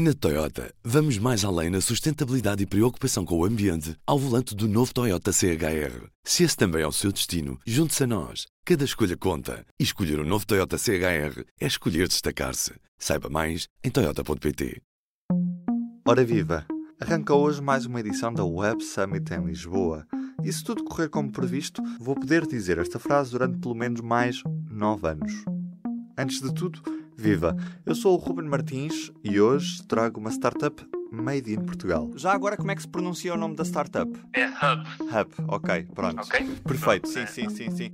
Na Toyota, vamos mais além na sustentabilidade e preocupação com o ambiente ao volante do novo Toyota CHR. Se esse também é o seu destino, junte-se a nós. Cada escolha conta. E escolher o um novo Toyota CHR é escolher destacar-se. Saiba mais em Toyota.pt. Ora viva! Arranca hoje mais uma edição da Web Summit em Lisboa. E se tudo correr como previsto, vou poder dizer esta frase durante pelo menos mais nove anos. Antes de tudo, Viva! Eu sou o Ruben Martins e hoje trago uma startup made in Portugal. Já agora, como é que se pronuncia o nome da startup? É Hub. Hub, ok, pronto. Ok? Perfeito, sim, sim, sim, sim.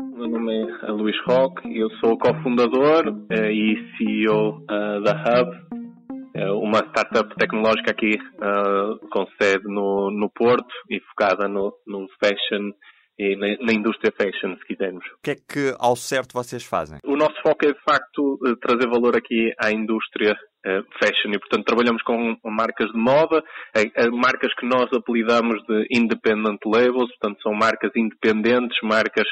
O meu nome é Luís Roque, eu sou cofundador eh, e CEO eh, da Hub, eh, uma startup tecnológica aqui com sede no, no Porto e focada no, no fashion e na, na, indústria fashion, se quisermos. O que é que ao certo vocês fazem? O nosso foco é de facto eh, trazer valor aqui à indústria uh, fashion e portanto trabalhamos com marcas de moda, uh, marcas que nós apelidamos de independent labels, portanto são marcas independentes, marcas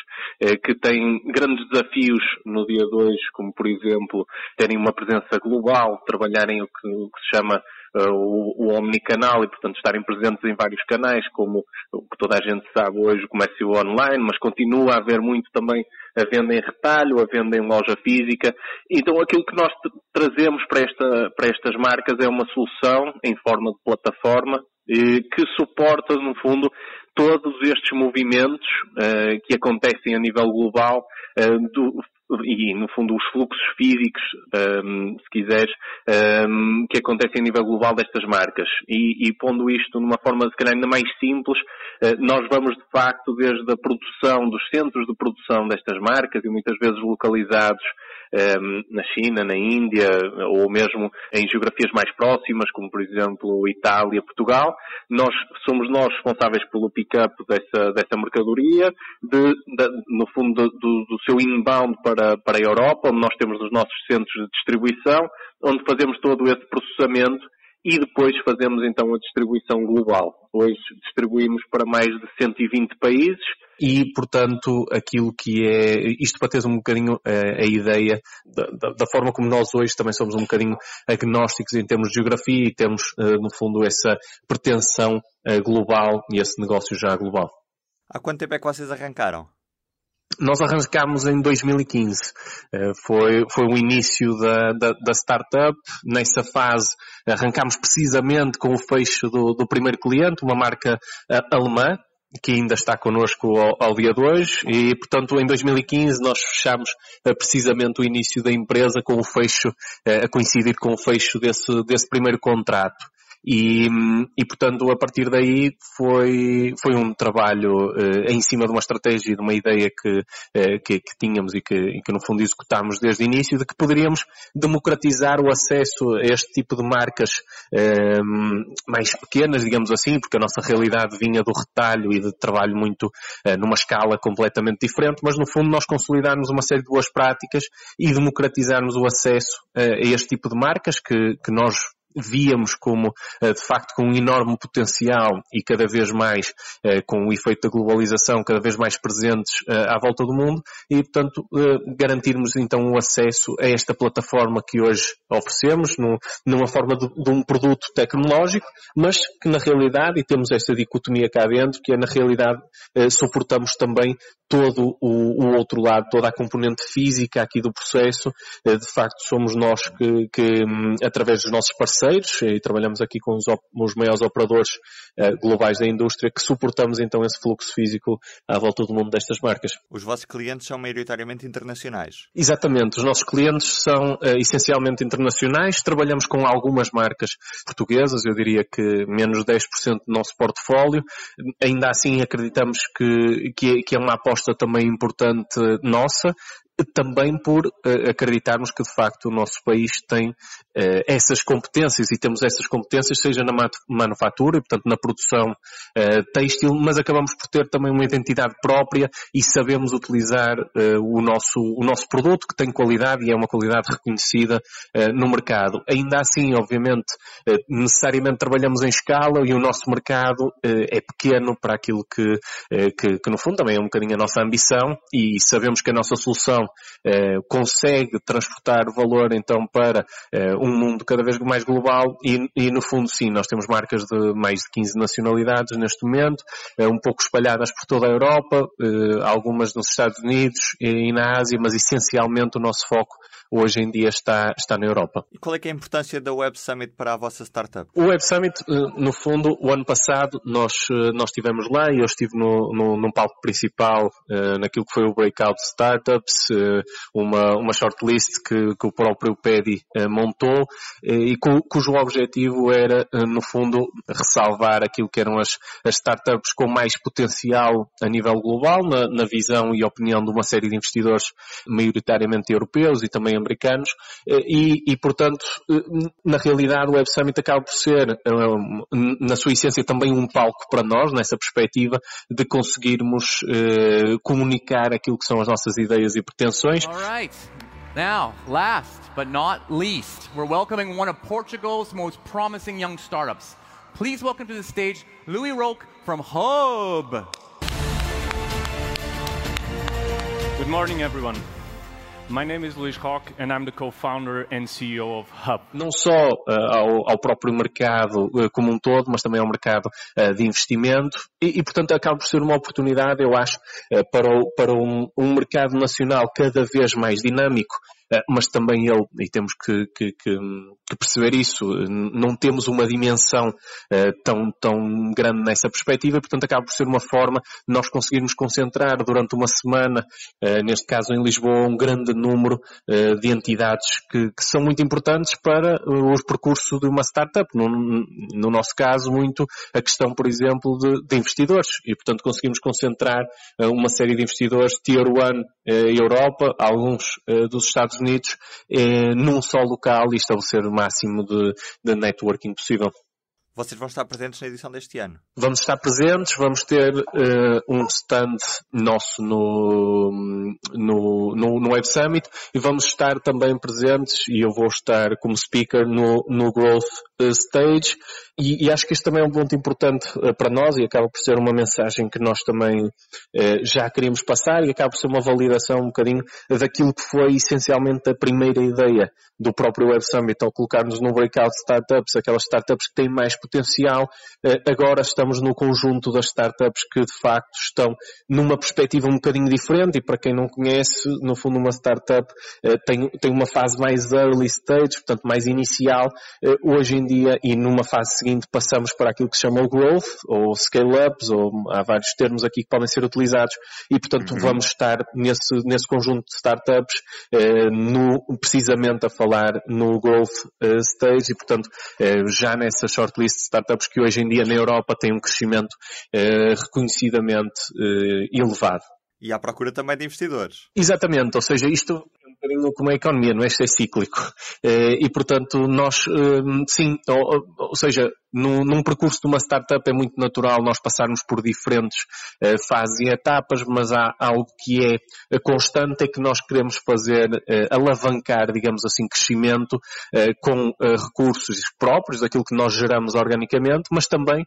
que têm grandes desafios no dia 2, como por exemplo terem uma presença global, trabalharem o que, o que se chama o, o omnicanal e, portanto, estarem presentes em vários canais, como o que toda a gente sabe hoje, o comércio online, mas continua a haver muito também a venda em retalho, a venda em loja física. Então, aquilo que nós trazemos para, esta, para estas marcas é uma solução em forma de plataforma eh, que suporta, no fundo, todos estes movimentos uh, que acontecem a nível global uh, do, e, no fundo, os fluxos físicos, um, se quiseres, um, que acontecem a nível global destas marcas. E, e pondo isto numa forma, se calhar, ainda mais simples, uh, nós vamos, de facto, desde a produção, dos centros de produção destas marcas, e muitas vezes localizados na China, na Índia, ou mesmo em geografias mais próximas, como, por exemplo, Itália, Portugal, nós somos nós responsáveis pelo pick-up dessa, dessa mercadoria, de, de, no fundo, do, do seu inbound para, para a Europa, onde nós temos os nossos centros de distribuição, onde fazemos todo esse processamento e depois fazemos então a distribuição global. Hoje distribuímos para mais de 120 países. E, portanto, aquilo que é, isto para teres um bocadinho a, eh, a ideia da, da, da, forma como nós hoje também somos um bocadinho agnósticos em termos de geografia e temos, eh, no fundo, essa pretensão eh, global e esse negócio já global. Há quanto tempo é que vocês arrancaram? Nós arrancámos em 2015. Eh, foi, foi o início da, da, da, startup. Nessa fase arrancámos precisamente com o fecho do, do primeiro cliente, uma marca uh, alemã, que ainda está connosco ao, ao, dia de hoje e, portanto, em 2015 nós fechamos uh, precisamente o início da empresa com o fecho, a coincidir com o fecho desse, desse primeiro contrato. E, e, portanto, a partir daí foi, foi um trabalho uh, em cima de uma estratégia, de uma ideia que, uh, que, que, tínhamos e que, e que, no fundo, executámos desde o início, de que poderíamos democratizar o acesso a este tipo de marcas uh, mais pequenas, digamos assim, porque a nossa realidade vinha do retalho e de trabalho muito numa escala completamente diferente, mas no fundo nós consolidarmos uma série de boas práticas e democratizarmos o acesso a este tipo de marcas que, que nós víamos como, eh, de facto, com um enorme potencial e cada vez mais eh, com o efeito da globalização cada vez mais presentes eh, à volta do mundo e, portanto, garantirmos então o acesso a esta plataforma que hoje oferecemos numa forma de, um produto tecnológico, mas que na realidade, e temos esta dicotomia cá dentro, que é na realidade suportamos também todo o, outro lado, toda a componente física aqui do processo. De facto, somos nós que, que hum, através dos nossos parceiros, e trabalhamos aqui com os, os maiores operadores uh, globais da indústria, que suportamos então esse fluxo físico à volta do mundo destas marcas. Os vossos clientes são maioritariamente internacionais? Exatamente. Os nossos clientes são uh, essencialmente internacionais. Trabalhamos com algumas marcas portuguesas, eu diria que menos 10% do nosso portfólio. Ainda assim acreditamos que, que, é, que é uma aposta também importante nossa também por uh, acreditarmos que de facto o nosso país tem uh, essas competências e temos essas competências, seja na manufatura, portanto na produção uh, têxtil, mas acabamos por ter também uma identidade própria e sabemos utilizar o, nosso, o nosso produto que tem qualidade e é uma qualidade reconhecida no mercado. Ainda assim, obviamente, necessariamente trabalhamos em escala e o nosso mercado é pequeno para aquilo que, que, que no fundo também é um bocadinho a nossa ambição e sabemos que a nossa solução inovação eh, consegue transportar valor então para eh, um mundo cada vez mais global e, e, no fundo sim, nós temos marcas de mais de 15 nacionalidades neste momento, eh, um pouco espalhadas por toda a Europa, eh, algumas nos Estados Unidos e na Ásia, mas essencialmente o nosso foco hoje em dia está, está na Europa. E qual é, é a importância da Web Summit para a vossa startup? O Web Summit, eh, no fundo, o ano passado nós, eh, nós estivemos lá e eu estive no, no, num palco principal naquilo que foi o Breakout Startups, uma, uma shortlist que, que o próprio PEDI uh, montou e cu, cujo objetivo era, no fundo, ressalvar aquilo que eram as, as startups com mais potencial a nível global, na, na visão e opinião de uma série de investidores maioritariamente europeus e também americanos eh, e, e, portanto, eh, na realidade o Web Summit acaba por ser, eh, na sua essência, também um palco para nós, nessa perspectiva de conseguirmos comunicar aquilo que são as nossas ideias e pretensões. Alright, now, last but not least, we're welcoming one of Portugal's most promising young startups. Please welcome to the stage Louis Roque from Hub. Good morning, everyone. My name is Roque and I'm the co-founder and CEO of Hub. Não só uh, ao, ao, próprio mercado uh, como um todo, mas também ao mercado uh, de investimento e, e, portanto, acaba por ser uma oportunidade, eu acho, para, o, para um, um mercado nacional cada vez mais dinâmico mas também ele, e temos que, que, que, que perceber isso, não temos uma dimensão uh, tão, tão grande nessa perspectiva, portanto acaba por ser uma forma de nós conseguirmos concentrar durante uma semana, uh, neste caso em Lisboa, um grande número uh, de entidades que, que, são muito importantes para os percursos de uma startup. No, no nosso caso, muito a questão, por exemplo, de, de investidores, e portanto conseguimos concentrar uma série de investidores Tier 1 Europa, alguns dos Estados Unidos eh, num só local e estabelecer o máximo de, de networking possível. Vocês vão estar presentes na edição deste ano? Vamos estar presentes, vamos ter uh, um stand nosso no, no, no, no, Web Summit e vamos estar também presentes, e eu vou estar como speaker no, no Growth eh, Stage, e, e acho que isto também é um ponto importante uh, para nós e acaba por ser uma mensagem que nós também uh, já queríamos passar e acaba por ser uma validação um bocadinho daquilo que foi essencialmente a primeira ideia do próprio Web Summit ao colocarmos no Breakout Startups, aquelas startups que têm mais potencial. Eh, agora estamos no conjunto das startups que de facto estão numa perspectiva um bocadinho diferente e para quem não conhece, no fundo uma startup eh, tem, tem uma fase mais early stage, portanto mais inicial. Eh, hoje em dia e numa fase seguinte passamos para aquilo que se chama o growth ou scale-ups ou há vários termos aqui que podem ser utilizados e portanto uhum. vamos estar nesse, nesse conjunto de startups no, precisamente a falar no growth stage e, portanto, já nessa shortlist de startups que hoje em dia na Europa tem um crescimento uh, reconhecidamente elevado. E à procura também de investidores. Exatamente, ou seja, isto como a economia, não é? Isto é cíclico. Eh, e, portanto, nós, eh, sim, ou, ou seja, num, num, percurso de uma startup é muito natural nós passarmos por diferentes uh, fases e etapas, mas há algo que é constante, é que nós queremos fazer, alavancar, digamos assim, crescimento com recursos próprios, aquilo que nós geramos organicamente, mas também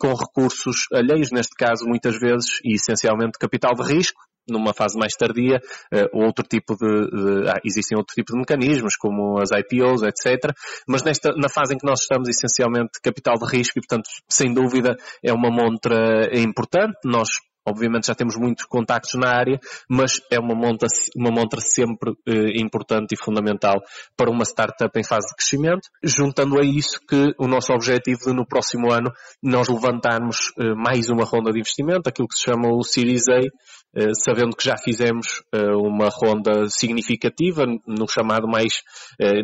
com recursos alheios, neste caso, muitas vezes, e essencialmente capital de risco, numa fase mais tardia, uh, outro tipo de, de ah, existem outro tipo de mecanismos, como as IPOs, etc. Mas nesta, na fase em que nós estamos, essencialmente, capital de risco e, portanto, sem dúvida, é uma montra importante. Nós Obviamente já temos muitos contactos na área, mas é uma montra, uma montra sempre eh, importante e fundamental para uma startup em fase de crescimento, juntando a isso que o nosso objetivo de no próximo ano nós levantarmos eh, mais uma ronda de investimento, aquilo que se chama o Series A, eh, sabendo que já fizemos eh, uma ronda significativa no chamado mais eh,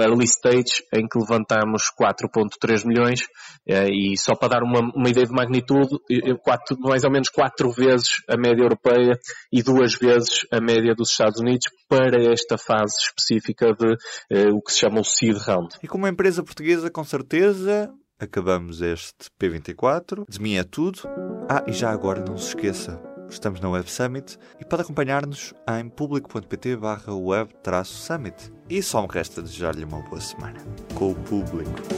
early stage, em que levantamos 4.3 milhões, e só para dar uma, uma ideia de magnitude, quatro, mais ou menos quatro vezes a média europeia e duas vezes a média dos Estados Unidos para esta fase específica de o que se chama o seed round. E como empresa portuguesa, com certeza, acabamos este P24. De mim é tudo. Ah, e já agora não se esqueça, Estamos na Web Summit e pode acompanhar-nos em público.pt web-summit. E só me resta desejar-lhe uma boa semana com o público.